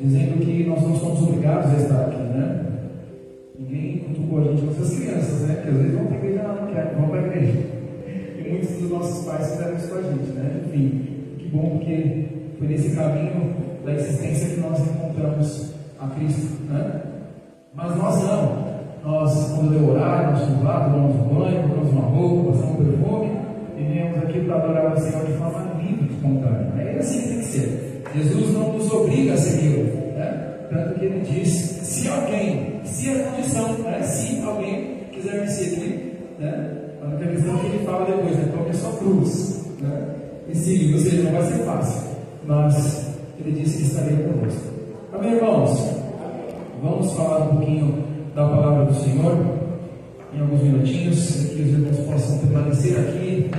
dizendo que nós não somos obrigados a estar aqui, né? Ninguém cutucou a gente com essas crianças, né? Que às vezes vão para a igreja, não, não quero, vão para a igreja. E muitos dos nossos pais fizeram isso com a gente, né? Enfim, que bom porque foi nesse caminho da existência que nós encontramos a Cristo, né? Mas nós não. Nós, quando eu orar, nós vamos lá, tomamos banho, colocamos uma roupa, passamos um perfume e viemos aqui para adorar o Senhor de forma livre espontânea. É assim que tem que ser. Jesus não nos obriga a segui-lo, né? Tanto que ele diz: se alguém, se a condição, né? se alguém quiser me seguir, né? A questão que ele fala depois, né? Tome a sua cruz, né? E siga, ou seja, não vai ser fácil, mas ele disse que estaria conosco. Amém, irmãos? Vamos falar um pouquinho da palavra do Senhor em alguns minutinhos, que os irmãos possam permanecer aqui,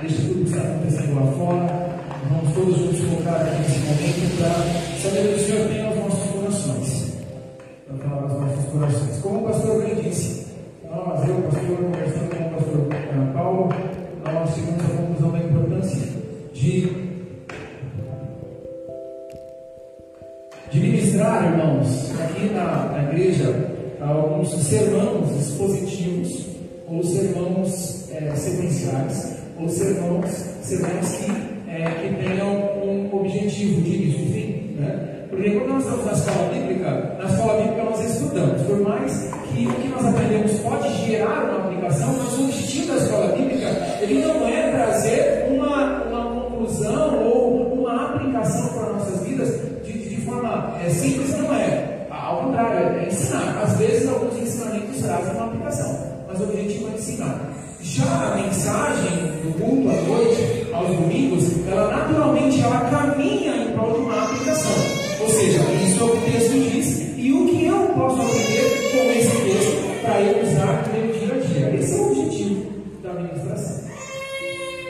deixe tudo que está acontecendo lá fora. Vamos todos juntos colocar aqui nesse momento para saber que o Senhor tem aos nossos corações. Para falar aos nossos corações. Como o pastor bem disse, nós, eu, pastor, conversando com o pastor Paulo, nós chegamos à conclusão da importância de de ministrar, irmãos, aqui na, na igreja, alguns sermãos expositivos, ou sermãos é, sequenciais, ou sermãos, sermãos que, é, que tenham um objetivo de início e fim. Né? Porque quando nós estamos na escola bíblica, na escola bíblica nós estudamos, por mais que o que nós aprendemos pode gerar uma aplicação, mas o objetivo da escola bíblica, ele não é trazer uma, uma conclusão ou uma aplicação para nossas vidas de, de forma é, simples, não é. Ao contrário, é ensinar. Às vezes alguns ensinamentos trazem uma aplicação, mas o objetivo é ensinar. Já a mensagem do culto à noite, aos domingos, ela naturalmente ela caminha em prol de uma aplicação. Ou seja, isso é o que o texto diz e o que eu posso aprender com esse texto para eu usar no meu dia a dia. Esse é o objetivo da ministração.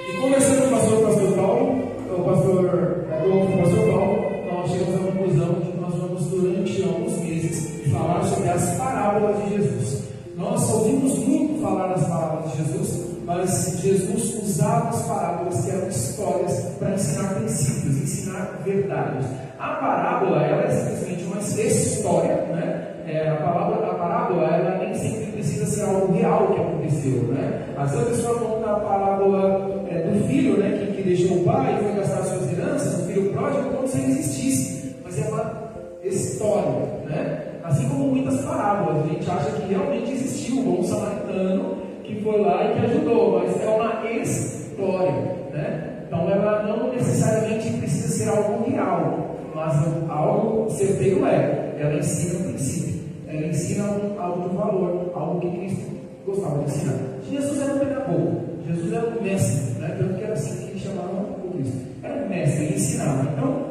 E conversando com o pastor, pastor Paulo, o pastor, com o pastor Paulo, nós chegamos à conclusão de que nós vamos durante alguns meses falar sobre as parábolas de Jesus. Nós ouvimos muito falar das parábolas de Jesus, mas Jesus usava as parábolas que histórias para ensinar princípios, ensinar verdades. A parábola ela é simplesmente uma história, né? É, a, palavra, parábola ela nem sempre precisa ser algo real que aconteceu, né? Às vezes a pessoa conta a parábola é, do filho, né? Que, que deixou o pai e foi gastar suas heranças, o filho pródigo, como se ele existisse, mas é uma história, né? Assim como muitas parábolas, a gente acha que realmente existiu um bom samaritano que foi lá e que ajudou, mas é uma história, né? Então ela não necessariamente precisa ser algo real, mas algo certeiro é. Ela ensina um princípio, ela ensina um, algo de valor, algo que Cristo gostava de ensinar. Jesus era um pedagogo, Jesus era um mestre, né? tanto que era assim que ele chamava o Cristo. Era um mestre, ele ensinava. Então,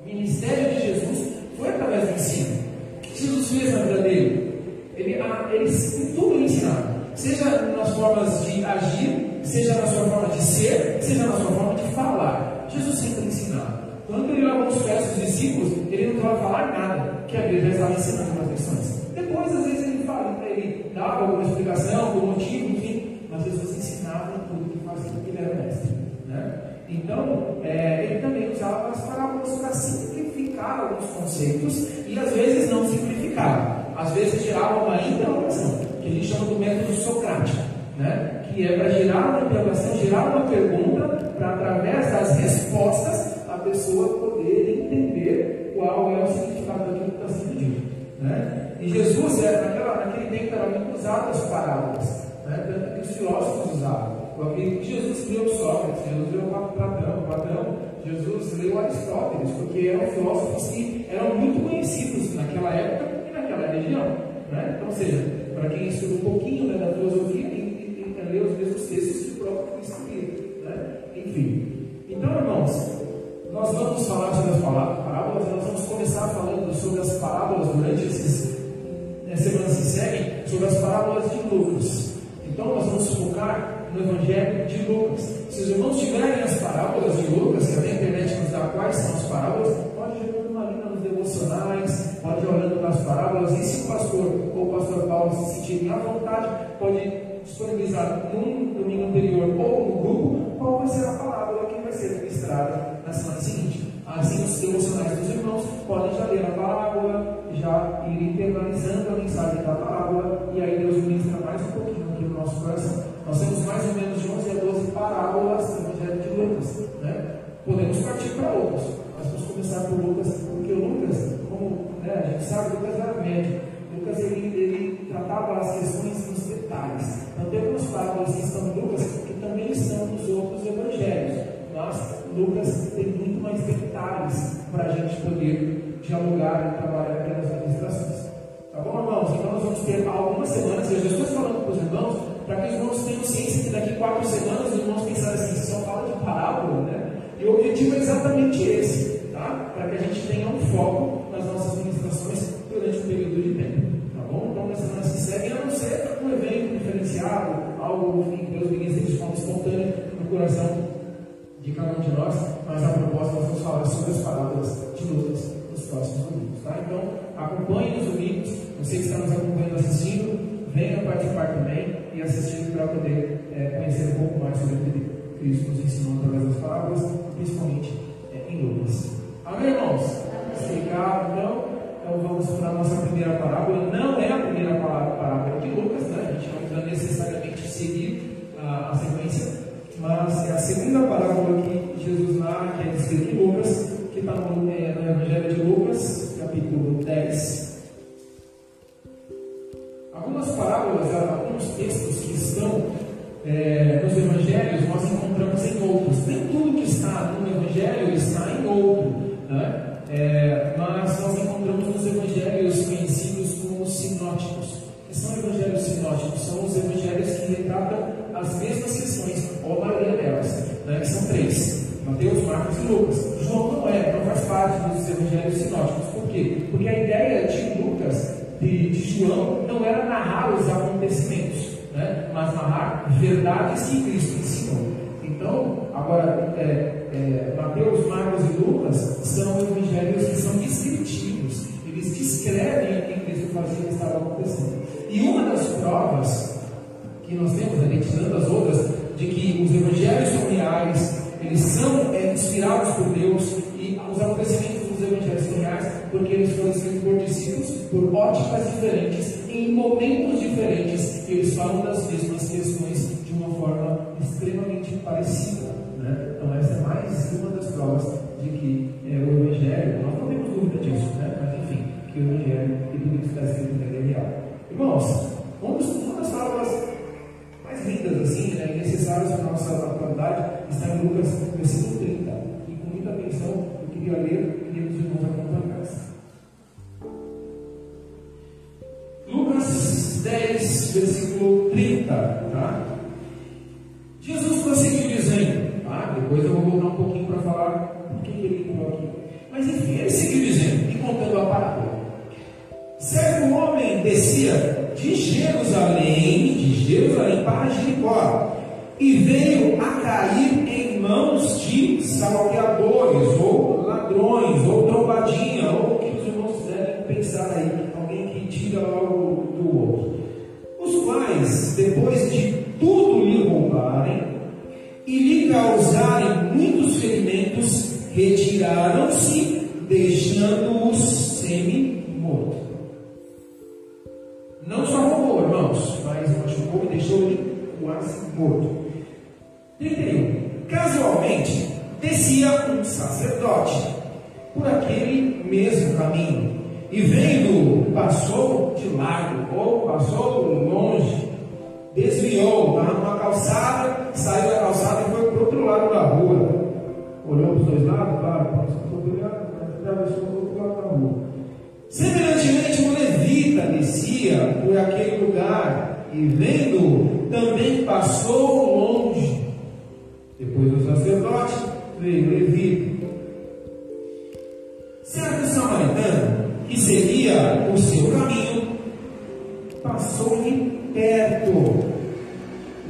o ministério de Jesus foi através do ensino. O que Jesus fez na vida dele? Ele, ele tudo ensinava. Seja nas formas de agir, seja na sua forma de ser, seja na sua forma de falar. Jesus sempre ensinava. Quando ele lavou os pés dos discípulos, ele não estava falar nada, que a Bíblia estava ensinando as lições. Depois, às vezes, ele fala, ele dava alguma explicação, algum motivo, enfim, mas Jesus ensinava tudo que fazia, porque ele era mestre. Né? Então, é, ele também usava as parábolas para simplificar alguns conceitos e às vezes não simplificar. Às vezes gerava uma interrogação, que a gente chama do método socrático, né? que é para gerar uma interrogação, gerar uma pergunta, para através das respostas a pessoa poder entender qual é o significado daquilo que está sendo dito. Né? E Jesus, é, naquela, naquele tempo, era muito usado as parábolas, né? tanto que os filósofos usavam. Jesus leu Sócrates, Jesus leu Platão, Platão, Jesus leu Aristóteles, porque eram filósofos que eram muito conhecidos naquela época e naquela região. Né? Então, ou seja, para quem estuda um pouquinho né, da filosofia, Enfim. Então, irmãos, nós vamos falar sobre as parábolas, nós vamos começar falando sobre as parábolas durante esses né, semanas que seguem, sobre as parábolas de Lucas. Então, nós vamos focar no Evangelho de Lucas. Se os irmãos tiverem as parábolas de Lucas, que a internet nos dá quais são as parábolas, pode jogando uma linha nos devocionais, pode olhando para as parábolas parábolas, e se o pastor ou o pastor Paulo se sentirem à vontade, pode disponibilizar num domingo anterior ou no grupo qual vai ser a parábola que vai ser ministrada na semana seguinte. Assim, os devocionais dos irmãos podem já ler a parábola, já ir internalizando a mensagem da parábola, e aí Deus ministra mais um pouquinho aqui no nosso coração. Nós temos mais ou menos de 11 a 12 parábolas do Evangelho de Lucas. Né? Podemos partir para outras, mas vamos começar por Lucas, porque Lucas, como né, a gente sabe, Lucas era médico. Lucas ele, ele tratava as questões nos detalhes. Então, tem algumas parábolas que estão dialogar e trabalhar aquelas administrações. Tá bom, irmãos? Então nós vamos ter algumas semanas, eu já estou falando para os irmãos, para que os irmãos tenham ciência que daqui quatro semanas os irmãos pensarem assim, só fala de parábola, né? E o objetivo é exatamente esse, tá? Para que a gente tenha um foco nas nossas ministrações durante um período de tempo. Tá bom? Então nas semanas que seguem, a não ser um evento diferenciado, algo, enfim, Deus ministra de forma espontânea no coração de cada um de nós, mas a proposta nós vamos falar sobre as parábolas de Lucas Tá? Então, acompanhe nos domingos, você que está nos acompanhando assistindo, venha participar também e assistir para poder é, conhecer um pouco mais sobre o que Cristo nos ensinou através das parábolas, principalmente é, em Lucas. Amém, irmãos? Explicado, então, então vamos para a nossa primeira parábola. Não é a primeira parábola de Lucas, né? a gente não precisa necessariamente seguir a, a sequência mas é a segunda parábola que Jesus narra, que é descrita em Lucas, está no, Evangelho de Lucas, capítulo 10. Algumas parábolas, alguns textos que estão é, nos Evangelhos, nós encontramos em outros. Nem tudo que está no Evangelho está em outro, né? É, mas nós encontramos nos Evangelhos conhecidos como sinóticos. Que são evangelhos sinóticos? São os evangelhos que retratam as mesmas questões, ou a maioria delas, né, que são três: Mateus, Marcos e Lucas. João não é, não faz parte dos evangelhos sinóticos. Por quê? Porque a ideia de Lucas, de, de João, não era narrar os acontecimentos, né, mas narrar verdades que Cristo ensinou. Então, agora, é, é, Mateus, Marcos e Lucas são evangelhos que são descritivos, eles descrevem o que Cristo fazia e estava acontecendo. E uma das provas que nós temos, anexando as outras, de que os evangelhos são reais, eles são é, inspirados por Deus e os acontecimentos dos evangelhos são reais porque eles foram escritos por discípulos por óticas diferentes, em momentos diferentes, e eles falam das mesmas questões de uma forma extremamente parecida. Né? Então, essa é mais uma das provas de que é, o Evangelho, nós não temos dúvida disso, né? mas enfim, que o Evangelho e tudo que está escrito nele é real. Irmãos, uma das palavras mais lindas assim, né, necessárias para a nossa atualidade, está em Lucas, versículo 30. E com muita atenção, eu queria ler, queria que os irmãos acompanhassem. Lucas 10, versículo 30. Tá? Jesus prosseguiu dizendo, tá? depois eu vou voltar um pouquinho para falar por que ele falou aqui. Mas enfim, ele seguiu dizendo, e contando a parábola. Certo homem descia de Jerusalém, de Jerusalém para Jericó, e veio a cair em mãos de salteadores, ou ladrões, ou trombadinha, ou o que os irmãos quiserem pensar aí, alguém que tira algo do outro. Os quais, depois de tudo lhe roubarem e lhe causarem muitos ferimentos, retiraram-se, deixando-os semi-morto. Não só roubou, irmãos, mas machucou e deixou ele quase morto. 31. Casualmente, descia um sacerdote por aquele mesmo caminho e vendo, passou de largo ou passou longe, desviou, estava numa calçada, saiu da calçada e foi para o outro lado da rua. Olhou para os dois lados, claro, passou para o outro lado, atravessou para o outro lado da rua. Semelhantemente, um levita descia por aquele lugar e, vendo, também passou longe. Depois do sacerdote, veio o levita. Certo samaritano, que seria o seu caminho, passou-lhe perto.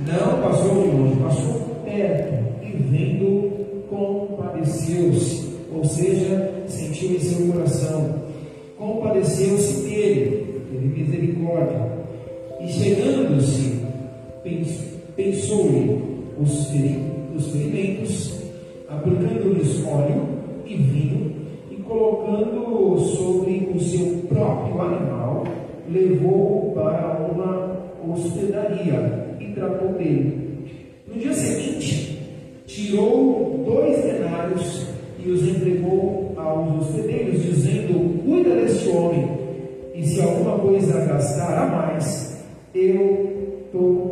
Não passou de longe, passou perto. E vendo, compadeceu-se. Ou seja, sentiu em seu coração compadeceu-se dele, teve misericórdia, e chegando-se, pensou-lhe os, os ferimentos, aplicando-lhes óleo e vinho, e colocando sobre o seu próprio animal, levou-o para uma hospedaria e tratou dele. No dia seguinte, tirou dois denários e os entregou aos hospedeiros, dizendo: Cuida deste homem, e se alguma coisa gastar a mais, eu o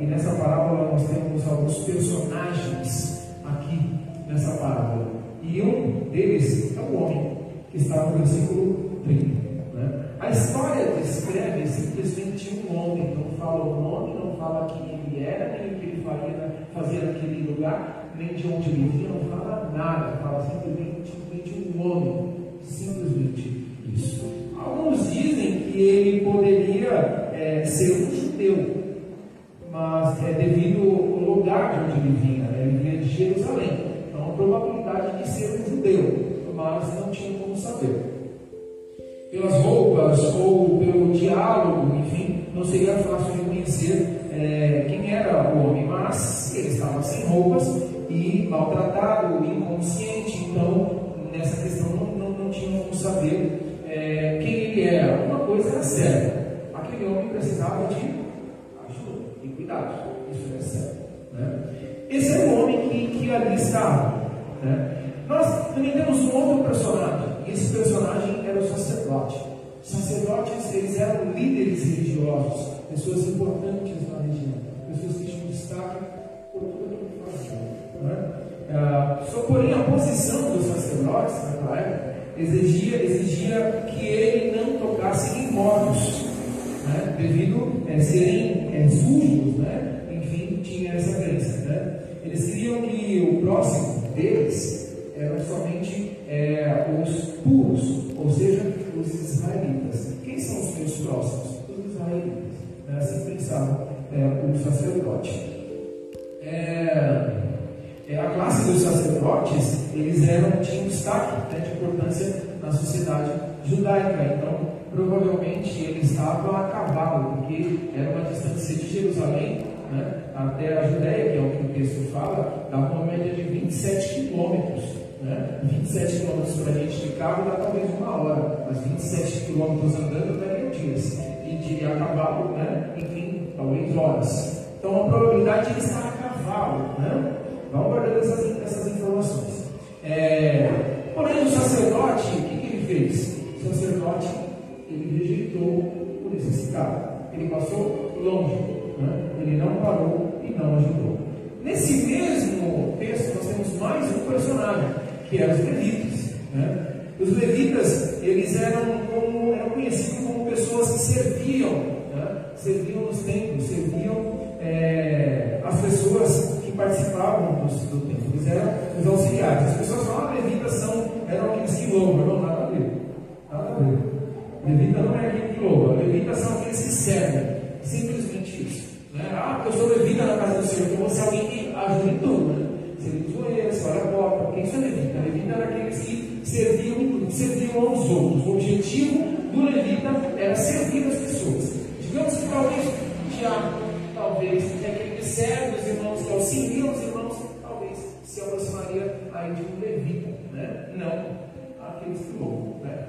e nessa parábola nós temos alguns personagens aqui nessa parábola, e um deles é o homem que está no versículo 30. Né? A história descreve simplesmente um homem, não fala o nome, não fala quem ele era, nem o que ele faria, fazia naquele lugar, nem de onde ele vinha, não fala nada, fala simplesmente, simplesmente um homem, simplesmente isso. Alguns dizem que ele poderia é, ser um judeu, mas é devido ao lugar de onde ele vinha, né? ele vinha de Jerusalém, então a probabilidade de ser um judeu mas não tinham como saber. Pelas roupas ou pelo diálogo, enfim, não seria fácil reconhecer é, quem era o homem, mas ele estava sem roupas e maltratado, inconsciente, então nessa questão não, não, não tinham como saber é, quem ele era. Uma coisa era certa: aquele homem precisava de ajuda e cuidado, isso é certo. Né? Esse é o homem que, que ali estava. Né? Nós também temos um outro personagem, e esse personagem era o sacerdote. Sacerdotes, eles eram líderes religiosos, pessoas importantes na região, pessoas que tinham destaque por tudo que faziam. Né? Ah, só porém a posição dos sacerdotes naquela época exigia, exigia que ele não tocasse em mortos, né? devido a serem é, sujos, né? enfim, tinha essa crença. Né? Eles queriam que o próximo deles eram somente é, os puros, ou seja, os israelitas. Quem são os meus próximos? Os israelitas. Né? Assim pensava é, o sacerdote. É, é, a classe dos sacerdotes, eles eram, tinham destaque né, de importância na sociedade judaica. Então, provavelmente ele estava a cavalo, porque era uma distância de Jerusalém né, até a Judéia, que é o que o texto fala, dava uma média de 27 quilômetros. Né? 27 quilômetros para a gente de carro dá talvez uma hora, mas 27 quilômetros andando daria dias. E de a cavalo, né? enfim, talvez horas. Então a probabilidade de ele estar a cavalo. Né? Vamos guardando essas, essas informações. É, porém, o sacerdote, o que, que ele fez? O sacerdote ele rejeitou o necessitado. Ele passou longe. Né? Ele não parou e não ajudou. Nesse mesmo texto, nós temos mais um personagem que eram os levitas. Né? Os levitas, eles eram, como, eram conhecidos como pessoas que serviam, né? serviam nos templos, serviam é, as pessoas que participavam do, do templo, eles eram os auxiliares. As pessoas falam, ah, levitas são, eram aqueles que louvam, não, nada a ver. Nada a ver. Levita não é aquele que louva, levitas são aqueles que servem, simplesmente isso. Né? Ah, eu sou levita na casa do Senhor, então você é alguém que ajuda em tudo. Né? Serviu joelhos, olha a porta. Quem são levita? Levita era aqueles que serviam, serviam aos outros. O objetivo do levita era servir as pessoas. Digamos que talvez o diabo, talvez, é aquele que serve os irmãos, que auxilia os irmãos, talvez se aproximaria aí de um levita, né? Não aqueles que louvam. Né?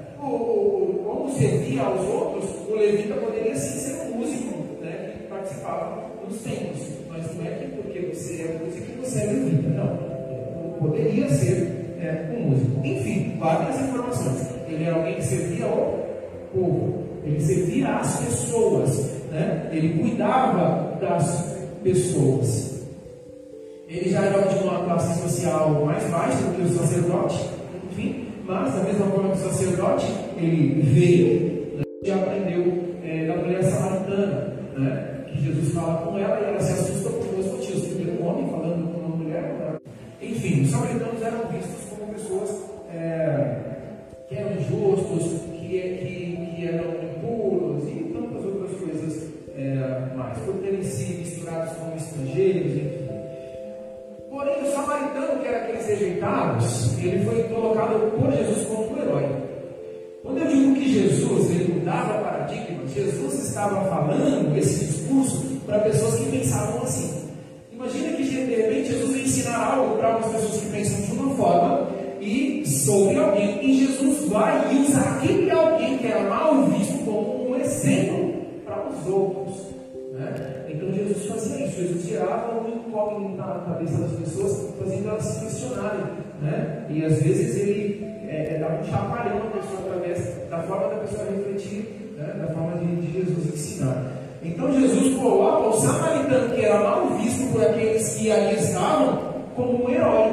Como servia aos outros, o levita poderia sim ser um músico né, que participava dos templos, mas não é que porque você é músico você é levita, não. Poderia ser é, um músico. Enfim, várias informações. Ele era alguém que servia ao povo, ele servia às pessoas, né? ele cuidava das pessoas. Ele já era de uma classe social mais baixa do que o sacerdote, enfim, mas da mesma forma que o sacerdote, ele veio, né? já aprendeu é, da mulher samaritana, né? que Jesus fala com ela e ela se assusta por dois motivos. Primeiro, um homem falando com uma mulher. Né? Enfim, os samaritanos eram vistos como pessoas é, que eram injustos, que, que, que eram impuros e tantas outras coisas é, mais, por terem se misturados com estrangeiros. Porém, o samaritano, que era aqueles rejeitados, ele foi colocado por Jesus como um herói mudava paradigma. Jesus estava falando esse discurso para pessoas que pensavam assim. Imagina que de repente Jesus vai ensinar algo para algumas pessoas que pensam de uma forma e sobre alguém, e Jesus vai e usa aquele alguém que era mal visto como um exemplo para os outros. Né? Então Jesus fazia isso, Jesus tirava o incógnito na cabeça das pessoas, fazendo elas se questionarem. Né? E às vezes ele é, dava um chacoalhão na pessoa através da forma da pessoa refletir, né? da forma de, de Jesus ensinar. Então Jesus coloca o samaritano que era mal visto por aqueles que ali estavam como um herói.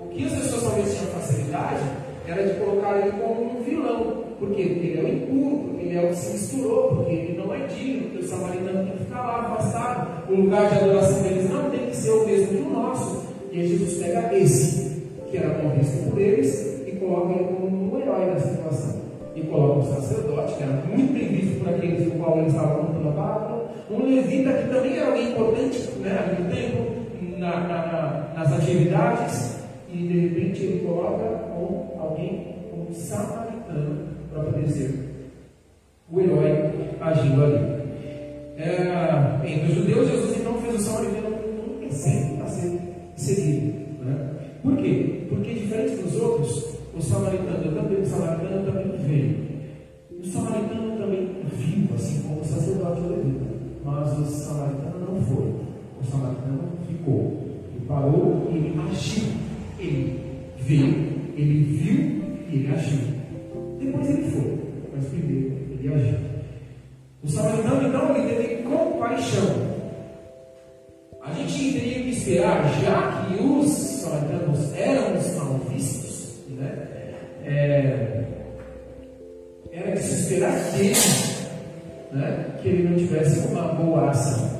O que as pessoas talvez tinham facilidade era de colocar ele como um vilão, porque ele é o impuro, porque ele é o que se misturou, porque ele não é digno, porque o samaritano tem que ficar lá afastado. O lugar de adoração deles não tem que ser o mesmo que o nosso. E Jesus pega esse, que era mal visto por eles, coloca ele como um herói da situação e coloca um sacerdote, que era muito bem visto por aqueles com qual estava contando a palavra, um levita que também era alguém importante né, no tempo, na, na, na, nas atividades, e de repente ele coloca um, alguém, um samaritano, para poder ser o herói agindo ali. É, os judeus, Jesus então fez o samaritano um exemplo a ser seguido. Né? Por quê? O samaritano também, o samaritano também veio. O samaritano também viu, assim como o sacerdote levita. Mas o samaritano não foi. O samaritano ficou. Ele parou e ele agiu. Ele veio, ele viu e ele agiu. Depois ele foi. Mas primeiro ele agiu. O samaritano então ele teve compaixão. A gente teria que esperar, já que os samaritanos eram os? É, era de se esperar dele né? que ele não tivesse uma boa ação.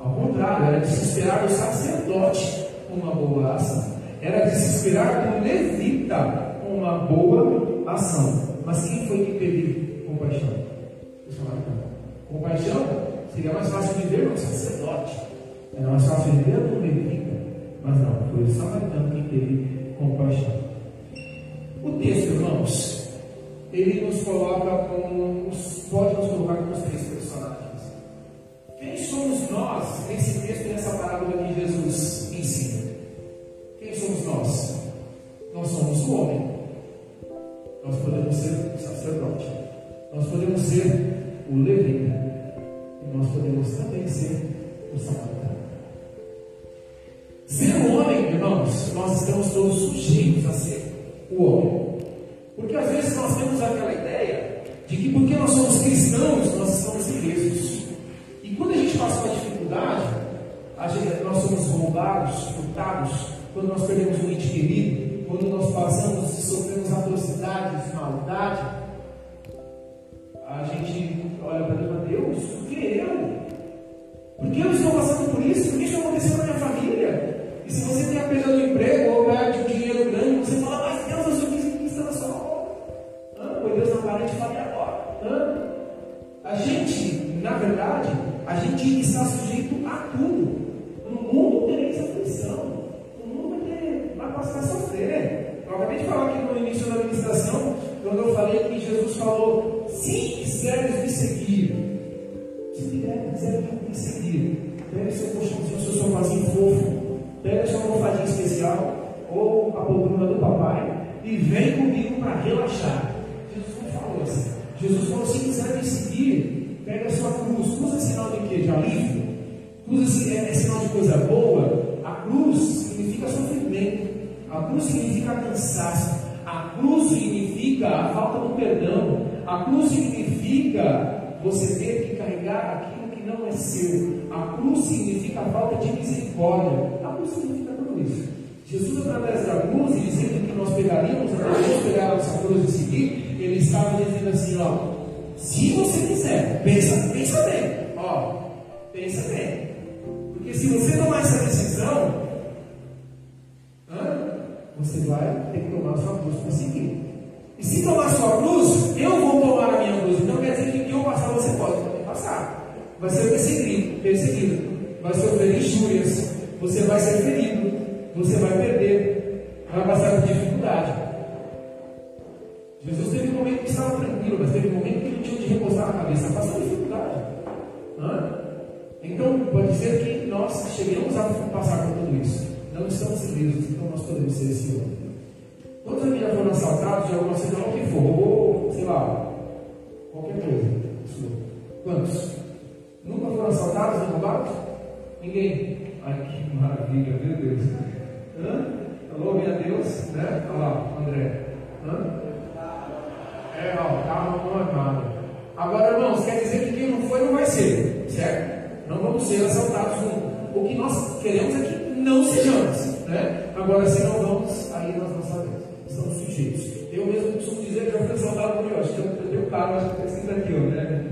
Ao contrário, era de se esperar do sacerdote uma boa ação. Era de se esperar do levita uma boa ação. Mas quem foi que teve compaixão? O. Compaixão seria mais fácil de ver no sacerdote. Era mais fácil de ver no levita. Mas não, foi o samaritano que teve compaixão. O texto, irmãos, ele nos coloca como, pode nos colocar como os três personagens. Quem somos nós nesse texto, nessa parábola que Jesus ensina? Quem somos nós? Nós somos o homem. Nós podemos ser o sacerdote. Nós podemos ser o levita. E nós podemos também ser o samaritano. Ser o homem, irmãos, nós estamos todos sujeitos a ser o homem. Porque às vezes nós temos aquela ideia de que porque nós somos cristãos, nós estamos ilesos. E quando a gente passa uma dificuldade, gente, nós somos roubados, furtados, quando nós perdemos um ente querido, quando nós passamos e sofremos atrocidades, maldade, a gente olha para Deus, Deus, por que eu? Por que eu estou passando por isso? Por que isso aconteceu na minha família? E se você tem a perda do emprego ou perde na parede, fale agora. A gente, na verdade, a gente está sujeito a tudo. No mundo tereis aflição. O mundo vai, ter, vai passar a sofrer. Eu acabei de falar aqui no início da administração, quando eu falei que Jesus falou, se quiseres me seguir, se quiseres me seguir, pegue seu colchãozinho, seu sofazinho fofo, pega sua almofadinha especial ou a poltrona do papai e vem comigo para relaxar. Jesus não falou assim. Jesus falou: se quiser me seguir, pega a sua cruz. Cruz é sinal de quê? De alívio? Cruz é, é sinal de coisa boa? A cruz significa sofrimento. A cruz significa cansaço. A cruz significa a falta do perdão. A cruz significa você ter que carregar aquilo que não é seu. A cruz significa a falta de misericórdia cruz significa tudo isso. Jesus, através da cruz, dizendo que nós pegaríamos, nós pegarmos a cruz e seguir, ele estava dizendo assim: ó, se você quiser, pensa, pensa bem, ó, pensa bem. Porque se você tomar essa decisão, você vai ter que tomar sua cruz para seguir. E se tomar sua cruz, eu vou tomar a minha cruz. Então quer dizer que eu passar, você pode passar. Vai ser perseguido, perseguido. Vai sofrer injúrias, você vai ser ferido, você vai perder, vai passar por dificuldade. Jesus teve um momento que estava tranquilo, mas teve um momento que ele tinha de repousar a cabeça, passando dificuldade. Então, pode ser que nós cheguemos a passar por tudo isso. Não estamos ilesos, então nós podemos ser esse homem. Quantos aqui já foram assaltados de alguma situação que for? Roubou, sei lá, qualquer coisa. Quantos? Nunca foram assaltados nem roubados? Ninguém. Ai, que maravilha, meu Deus. Hã? Alô, minha Deus, né? Olha lá, André. Hã? É, ó, no armário. Agora, irmãos, quer dizer que quem não foi não vai ser, certo? Não vamos ser assaltados nunca. O que nós queremos é que não sejamos, né? Agora, se não vamos, aí nós não sabemos. Estamos sujeitos. Eu mesmo costumo dizer que já fui assaltado por eu acho que eu tenho carro, acho que escrito aqui, né?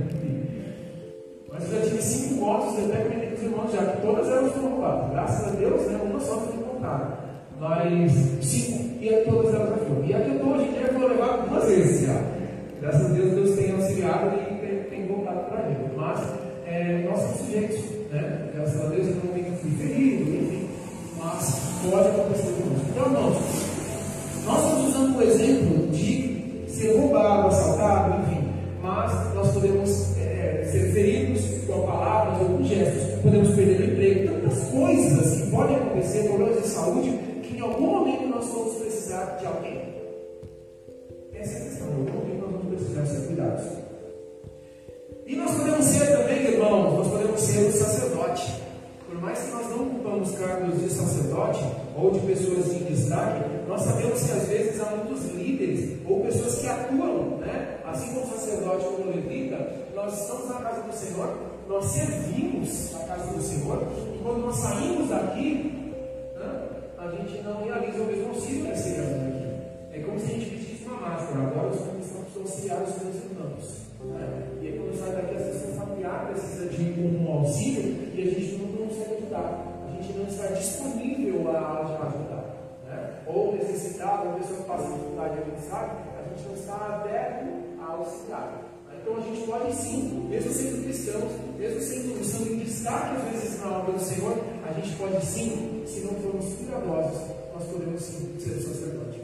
Mas eu já tive cinco motos, eu até comentei com os irmãos já, que todas elas foram roubadas. Graças a Deus, né? Uma só foi encontrada. Mas cinco, e todas elas já foram. E a que eu estou hoje em dia eu vou levar duas vezes já. Graças a Deus, Deus tem auxiliado e tem, voltado para gente. Mas é, nós somos sujeitos, né? Graças a Deus eu não tenho fui ferido, enfim. Mas pode acontecer conosco. Então, irmãos, nós estamos usando o exemplo de ser roubado, assaltado, enfim. Mas nós podemos é, ser feridos com palavras ou com gestos. Podemos perder o emprego. Tantas coisas que podem acontecer, problemas de saúde, que em algum momento nós vamos precisar de alguém. Essa é a questão. Em algum momento nós vamos precisar ser cuidados. E nós podemos ser também, irmãos, nós podemos ser o sacerdote. Por mais que nós não ocupamos cargos de sacerdote ou de pessoas em destaque, nós sabemos que às vezes há muitos líderes ou pessoas que atuam, né? assim como sacerdote como levita, nós estamos na casa do Senhor, nós servimos a casa do Senhor, e quando nós saímos daqui, né, a gente não realiza o mesmo auxílio que esse aqui. É como se a gente máscara, agora os estamos auxiliar os meus irmãos. Né? E aí quando sai daqui, às vezes um familiar precisa de um auxílio e a gente não consegue ajudar. A gente não está disponível a ajudar. Né? Ou necessitado, a pessoa que passa dificuldade, sabe, a gente não está aberto a auxiliar. Então a gente pode sim, mesmo sendo cristãos, mesmo sendo, sendo em destaque às vezes na obra do Senhor, a gente pode sim, se não formos cuidadosos, nós podemos sim ser sacerdote.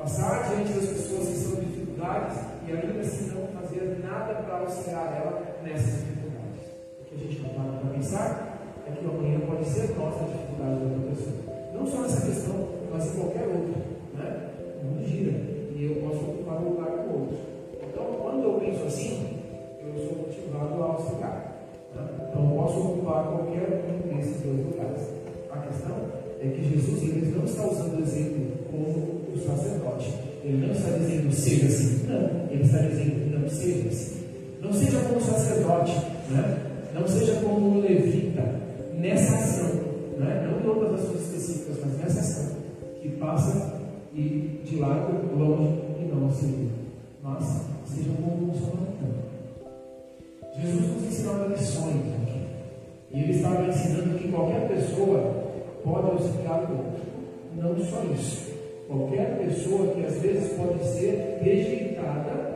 Passar diante das pessoas que em dificuldades e ainda assim não fazer nada para auxiliar ela nessas dificuldades. O que a gente não para para pensar é que amanhã pode ser nossa dificuldade da outra pessoa. Não só nessa questão, mas em qualquer outra. Né? O mundo gira e eu posso ocupar o lugar do outro. Então, quando eu penso assim, eu sou motivado a auxiliar. Né? Então, eu posso ocupar qualquer um desses dois lugares. A questão é que Jesus ele não está usando o exemplo como o sacerdote. Ele não está dizendo seja assim. Não, ele está dizendo não seja assim. Não seja como sacerdote, né? não seja como um levita nessa ação, né? não em outras ações específicas, mas nessa ação que passa e de lado, longe e não servir. Mas seja como um samaritano. Jesus nos ensinava lições aqui. E ele estava ensinando que qualquer pessoa pode auxiliar o outro. Não só isso. Qualquer pessoa que às vezes pode ser rejeitada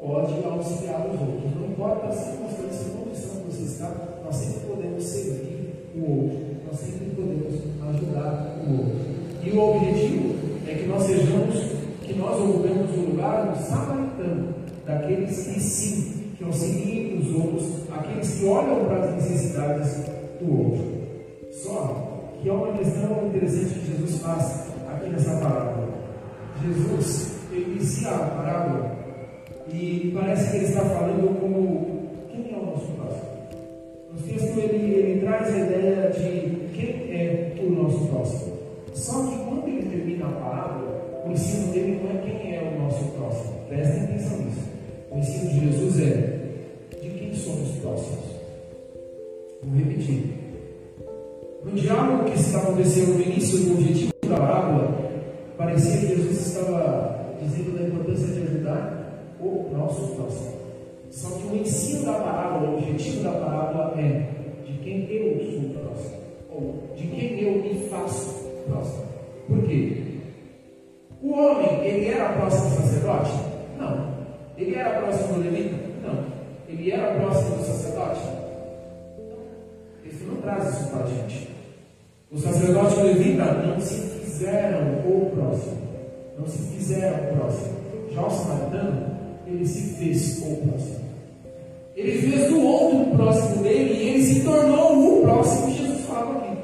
pode auxiliar os outros. Não importa a circunstância, a condição que você está, nós sempre podemos servir o outro. Nós sempre podemos ajudar o outro. E o objetivo é que nós sejamos, que nós ocupemos o lugar do samaritano, daqueles que sim, que auxiliem os outros, aqueles que olham para as necessidades do outro. Só que é uma questão interessante que Jesus faz aqui nessa parábola. Jesus, ele inicia a parábola e parece que ele está falando como quem é o nosso próximo. No texto ele, ele traz a ideia de quem é o nosso próximo. Só que quando ele termina a parábola, o ensino dele não é quem é o nosso próximo. Prestem atenção nisso. O ensino de Jesus é de quem somos próximos. Vou repetir. No diálogo que está acontecendo no início do objetivo da parábola, estava dizendo da importância de ajudar o nosso próximo. Só que o ensino da parábola, o objetivo da parábola é de quem eu sou próximo, ou de quem eu me faço próximo. Por quê? O homem, ele era próximo do sacerdote? Não. Ele era próximo do levita? Não. Ele era próximo do sacerdote? Não. Isso não traz isso para a gente. O sacerdote e levita não se fizeram o próximo. Não se fizeram o próximo. Já o samaritano, ele se fez o próximo. Ele fez do outro próximo dele e ele se tornou o próximo Jesus fala aqui.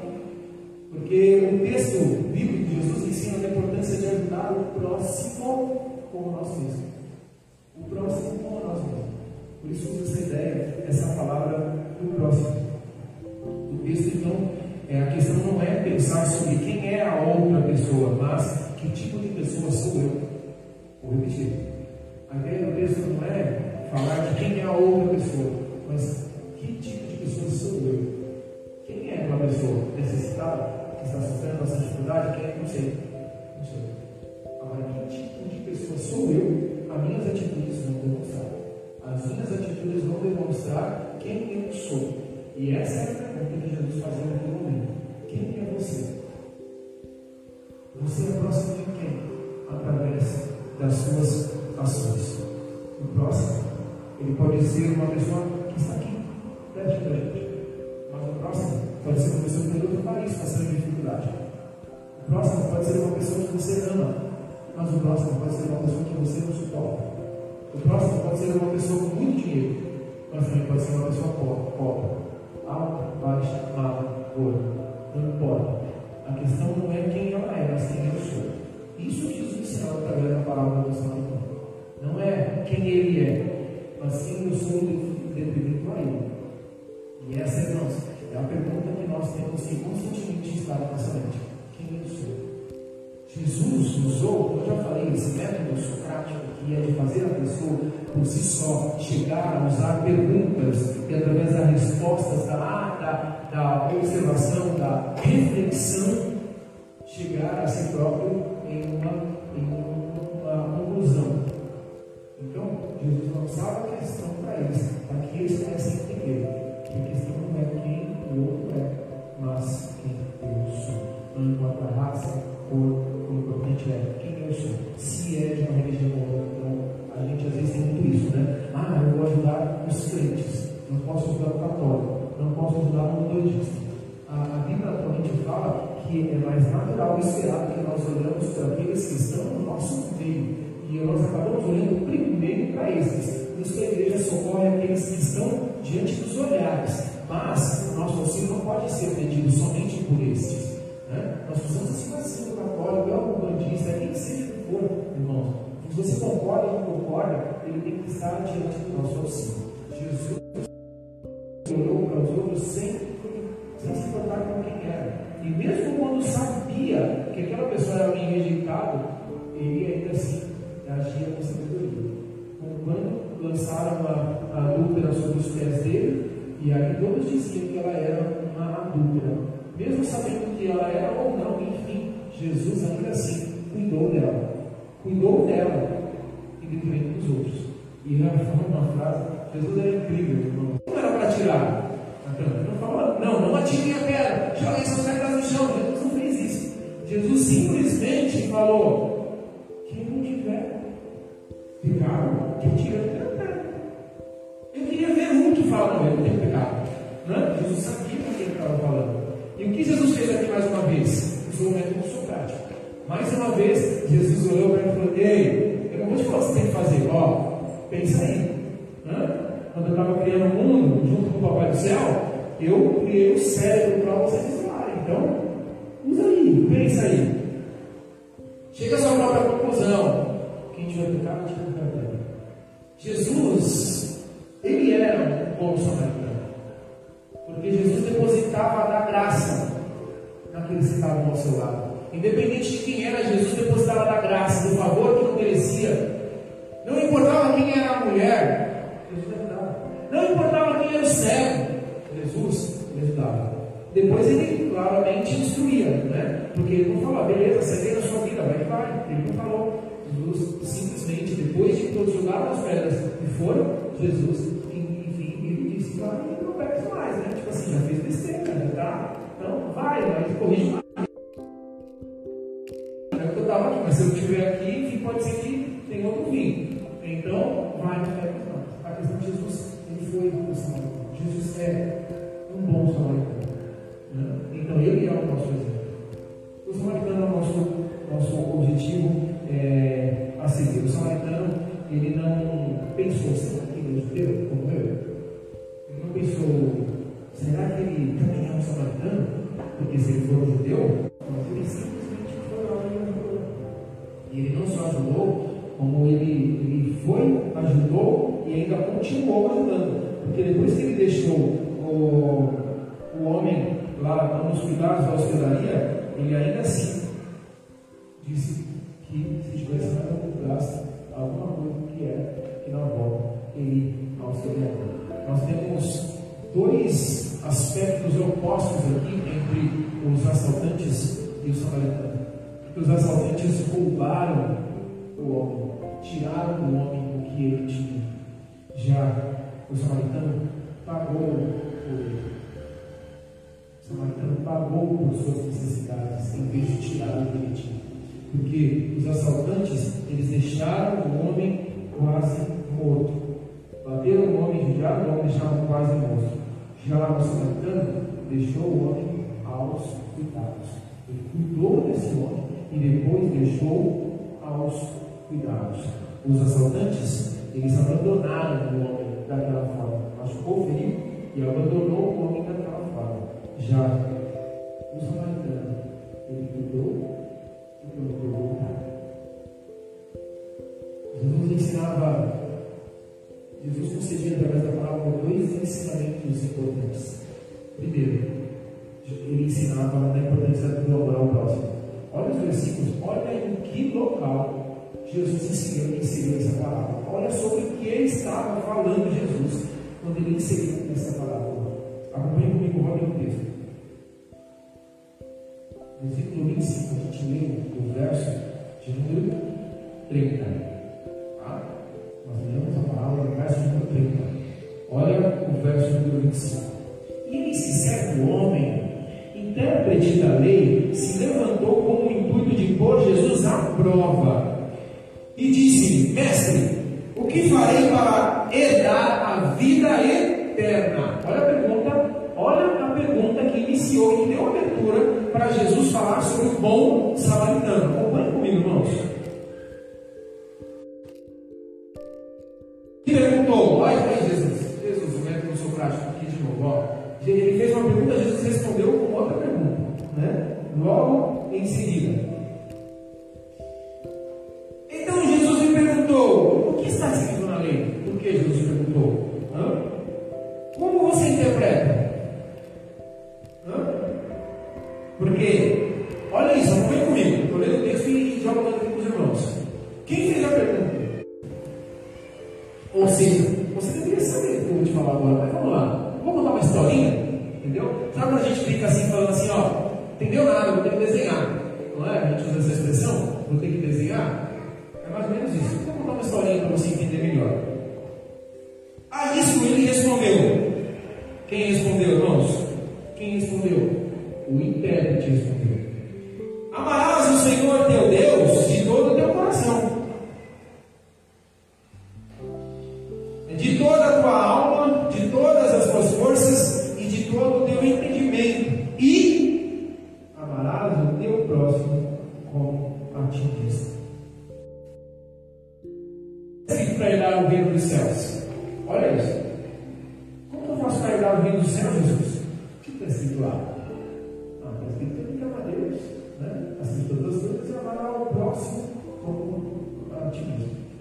Porque o texto bíblico de Jesus ensina a importância de ajudar o próximo como nós mesmos. O próximo como nós mesmos. Por isso usa essa ideia, essa palavra do próximo. O texto, então, é, a questão não é pensar sobre quem é a outra pessoa, mas que tipo de pessoa sou eu. Vou repetir. A ideia do texto não é falar de quem é a outra pessoa, mas que tipo de pessoa sou eu. Quem é uma pessoa necessitada, que está sofrendo essa dificuldade? Quem é? Não sei. Não sei. Agora, que tipo de pessoa sou eu? As minhas atitudes vão demonstrar. As minhas atitudes vão demonstrar quem eu sou. E essa é a pergunta que Jesus fazia naquele momento. Quem é você? Você é próximo de quem? Através das suas ações. O próximo, ele pode ser uma pessoa que está aqui, perto da gente. Mas o próximo pode ser uma pessoa que tem outro país passando dificuldade. O próximo pode ser uma pessoa que você ama. Mas o próximo pode ser uma pessoa que você não suporta. O próximo pode ser uma pessoa com muito dinheiro. Mas também pode ser uma pessoa pobre. Alta, baixa, magra, gorda. Não importa. A questão não é quem ela é, mas quem eu sou. Isso Jesus ensinou através da palavra do Santo. Não é quem ele é, mas quem eu sou devido a ele. E essa, irmãos, é a pergunta que nós temos que constantemente estar na nossa mente. Quem eu sou? Jesus usou, eu já falei, esse método socrático que é de fazer a pessoa por si só chegar a usar perguntas e através das respostas da, da, da reflexão, chegar a si próprio em uma, em uma conclusão. Então, Jesus lançava a questão para eles, para que eles pudessem entender que a questão não é quem o outro é, mas quem eu sou. Não importa a raça, cor, o importante é quem eu sou. Se é de uma religião ou outra, então a gente às vezes tem muito isso, né? Ah, eu vou ajudar os crentes, não posso ajudar o católico, não posso ajudar o metodista. A, Bíblia atualmente fala que é mais natural e esperado que nós olhamos para aqueles que estão no nosso meio. E nós acabamos olhando primeiro para esses. Por isso que a igreja socorre aqueles que estão diante dos olhares. Mas o nosso auxílio não pode ser pedido somente por estes. Né? Nós precisamos assim, o católico, é o bandista, é quem seja que for, irmãos. Se você concorda ou não concorda, ele tem que estar diante do nosso auxílio. Jesus olhou para os outros sem, sem se importar com quem era. E mesmo quando sabia que aquela pessoa era alguém rejeitado, ele ainda assim agia com sabedoria. Quando lançaram a, a adúltera sobre os pés dele, e aí todos diziam que ela era uma adúltera. Mesmo sabendo que ela era ou não, enfim, Jesus ainda assim cuidou dela. Cuidou dela, em detrimento dos outros. E ela falou uma frase, Jesus era incrível, irmão. Não era para tirar. Não falou, não, não atirem a pedra, joguem essas pedras no chão. Jesus não fez isso. Jesus simplesmente falou: quem não tiver pecado, que tira a pedra. Eu queria ver um que fala, não, eu não tenho pecado. Né? Jesus sabia o que ele estava falando. E o que Jesus fez aqui mais uma vez? Usou o método socrático. Mais uma vez, Jesus olhou para ele e falou: Ei, eu não vou te falar o que você tem que fazer, ó, pensa aí. Né? Quando eu estava criando o mundo, junto com o Papai do Céu, eu criei o cérebro para vocês usarem. Então, usa aí, pensa aí. Chega à sua própria conclusão. Quem tiver pecado, tiver pecado. Jesus, ele era um bom samaritano. Porque Jesus depositava da graça naqueles que estavam ao seu lado. Independente de quem era, Jesus depositava da graça, do favor que não merecia. Não importava quem era a mulher, Jesus ajudava. Não importava quem era o cego, Jesus ajudava. Depois ele claramente instruía, né? Porque ele não falou, beleza, ceguei na sua vida, vai que vai. Ele não falou. Jesus simplesmente, depois de todos jogaram as pedras e foram, Jesus, enfim, ele disse, claramente, não pegue mais, né? Tipo assim, já fez besteira, já tá? Então vai, mas corrige mais. É o que eu estava aqui, mas se eu estiver aqui, pode ser que tenha outro fim. Então, vai, não pegue mais. A questão de Jesus, ele foi o samaritano. Jesus é um bom samaritano. Né? Então, ele é o nosso exemplo. O samaritano é o nosso, nosso objetivo. É, a seguir. O samaritano, ele não pensou, será que é judeu como eu? Ele não pensou, será que ele também é um samaritano? Porque se ele for um judeu, ele simplesmente foi lá e ajudou. E ele não só ajudou, como ele, ele foi, ajudou e ainda continuou ajudando. Porque depois que ele deixou o, o homem lá nos cuidados da hospedaria, ele ainda assim disse que se tivesse nada gasto, alguma coisa que é que não volta, ele não seria Nós temos dois aspectos opostos aqui entre os assaltantes e os samaritanos. Os assaltantes roubaram o homem, tiraram do homem o que ele tinha. Já o samaritano pagou por ele. O samaritano pagou por suas necessidades em vez de tirar o que ele tinha. Porque os assaltantes, eles deixaram o homem quase morto. Bateram o homem, judiaram o homem, deixaram quase morto. Já o samaritano deixou o homem aos cuidados. Ele cuidou desse homem e depois deixou aos cuidados. Os assaltantes, eles abandonaram o homem daquela forma. Machucou, feriu e abandonou o homem daquela forma. Já o samaritano, ele cuidou e prometeu voltar. Jesus ensinava, Jesus concedia através da palavra dois ensinamentos importantes. Primeiro, ele ensinava a importância do amar ao próximo. Olha os versículos, olha em que local Jesus ensinou, ensinou essa palavra. Olha sobre o que ele estava falando Jesus quando ele inseriu essa palavra. Acompanhe comigo, olha o texto. Versículo 25, a gente leu o verso de número 30. Tá? Nós lemos a palavra no verso número 30. Olha o verso número 25. E esse certo homem, intérprete da lei, se levantou com o intuito de pôr Jesus à prova e disse: Mestre, que farei para herdar a vida eterna? Olha a pergunta, olha a pergunta que iniciou, que deu abertura para Jesus falar sobre o bom samaritano. Acompanhe comigo, irmãos. E perguntou, olha aí Jesus, Jesus, o método socrático aqui de novo, ó. Ele fez uma pergunta, Jesus respondeu com outra pergunta, né? Logo em seguida. Perguntou: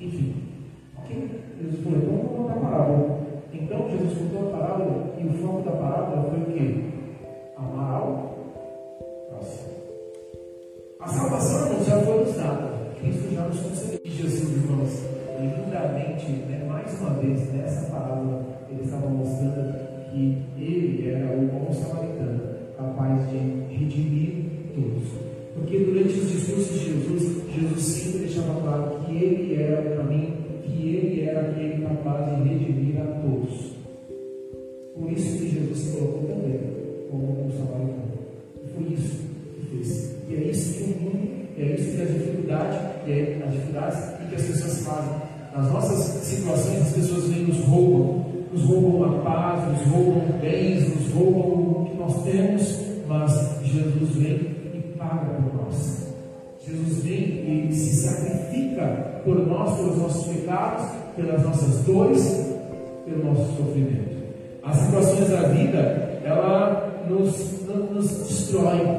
Enfim. Ok? Jesus falou, então vamos contar a parábola. Então Jesus contou a parábola e o foco da parábola foi o quê? Amar ao próximo. A salvação já foi nos dada. Cristo já nos concedeu. Jesus, irmãos, lindamente, né, mais uma vez, nessa palavra, ele estava mostrando que ele era o bom samaritano, capaz de redimir todos. Porque durante os discursos de Jesus, Jesus sempre deixava claro que ele era o caminho, que ele era aquele capaz de redimir a todos. Por isso que Jesus se colocou também como um samaritano. E foi isso que fez. E é isso que o mundo, é isso que as dificuldades, é as dificuldades que as pessoas fazem nas nossas situações, as pessoas vêm nos roubam, nos roubam a paz, nos roubam bens, nos roubam o que nós temos, mas Jesus vem e paga por nós. Jesus vem e se sacrifica por nós, pelos nossos pecados, pelas nossas dores, pelo nosso sofrimento. As situações da vida, ela nos, nos destrói,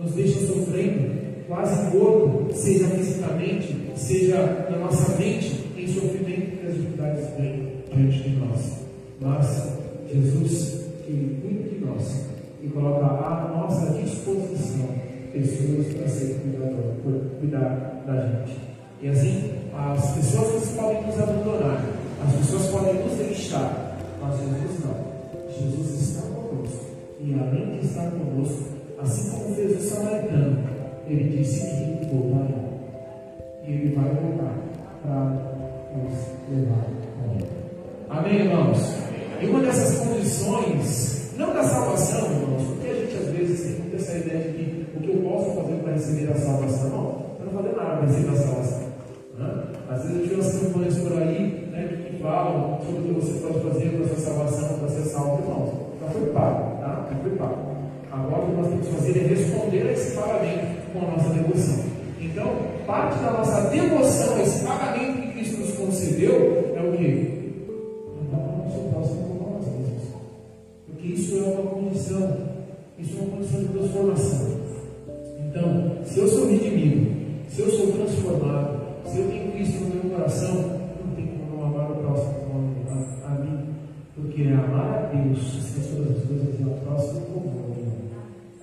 nos deixa sofrendo, quase morto, seja fisicamente, seja na nossa mente, em sofrimento, porque as dificuldades vêm diante de nós. Mas Jesus, que cuida de nós e coloca à nossa disposição pessoas para ser cuidador, por cuidar da gente. E assim, as pessoas podem nos abandonar, as pessoas podem nos deixar, mas Jesus não. Jesus está conosco. E além de estar conosco, assim como fez o samaritano, ele disse que voltará. E ele vai voltar para nos levar com ele. Amém, irmãos? E uma dessas condições, não da salvação, irmãos, porque a gente às vezes tem muito essa ideia de para receber a salvação, não, eu não fazer nada para receber a salvação. Né? Às vezes eu tive umas campanhas por aí né, que falam sobre o que você pode fazer para a sua salvação, para ser salvo, irmãos. Já foi pago, tá? Já foi pago. Agora o que nós temos que fazer é responder a esse pagamento com a nossa devoção. Então, parte da nossa devoção esse pagamento que Cristo nos concedeu é o que? Porque isso é uma condição, isso é uma condição de transformação. Então, se eu sou redimido, se eu sou transformado, se eu tenho Cristo no meu coração, não tem como não amar o próximo como a, a mim. Porque amar a Deus, as todas as coisas e ao próximo como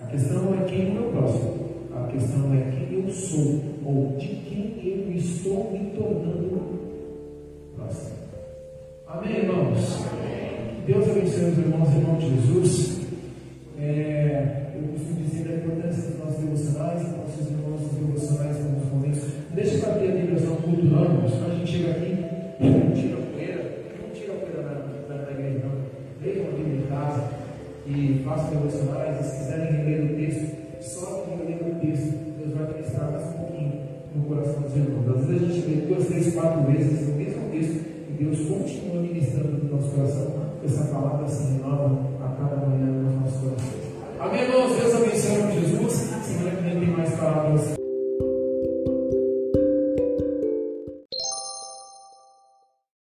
a questão não é quem é o meu próximo, a questão é quem eu sou, ou de quem eu estou me tornando próximo. Amém, irmãos? Deus abençoe os irmãos e irmãos de Jesus. É, eu costumo dizer a importância dos nossos devocionais, nossos irmãos dos devocionais em alguns momentos. Deixa eu bater a ligação cultural, irmãos. Quando a gente chega aqui, não tira a poeira, não tira a poeira na, na igreja, não. Leiam a Bíblia em casa e façam devocionais. Se quiserem reler o texto, só que reler o texto, Deus vai ministrar mais um pouquinho no coração dos irmãos. Às vezes a gente lê duas, três, quatro vezes o mesmo texto e Deus continua ministrando no nosso coração essa palavra se renova a cada manhã nos nossos corações. Amém, irmãos? Deus abençoe Jesus. Semana que vem tem mais palavras.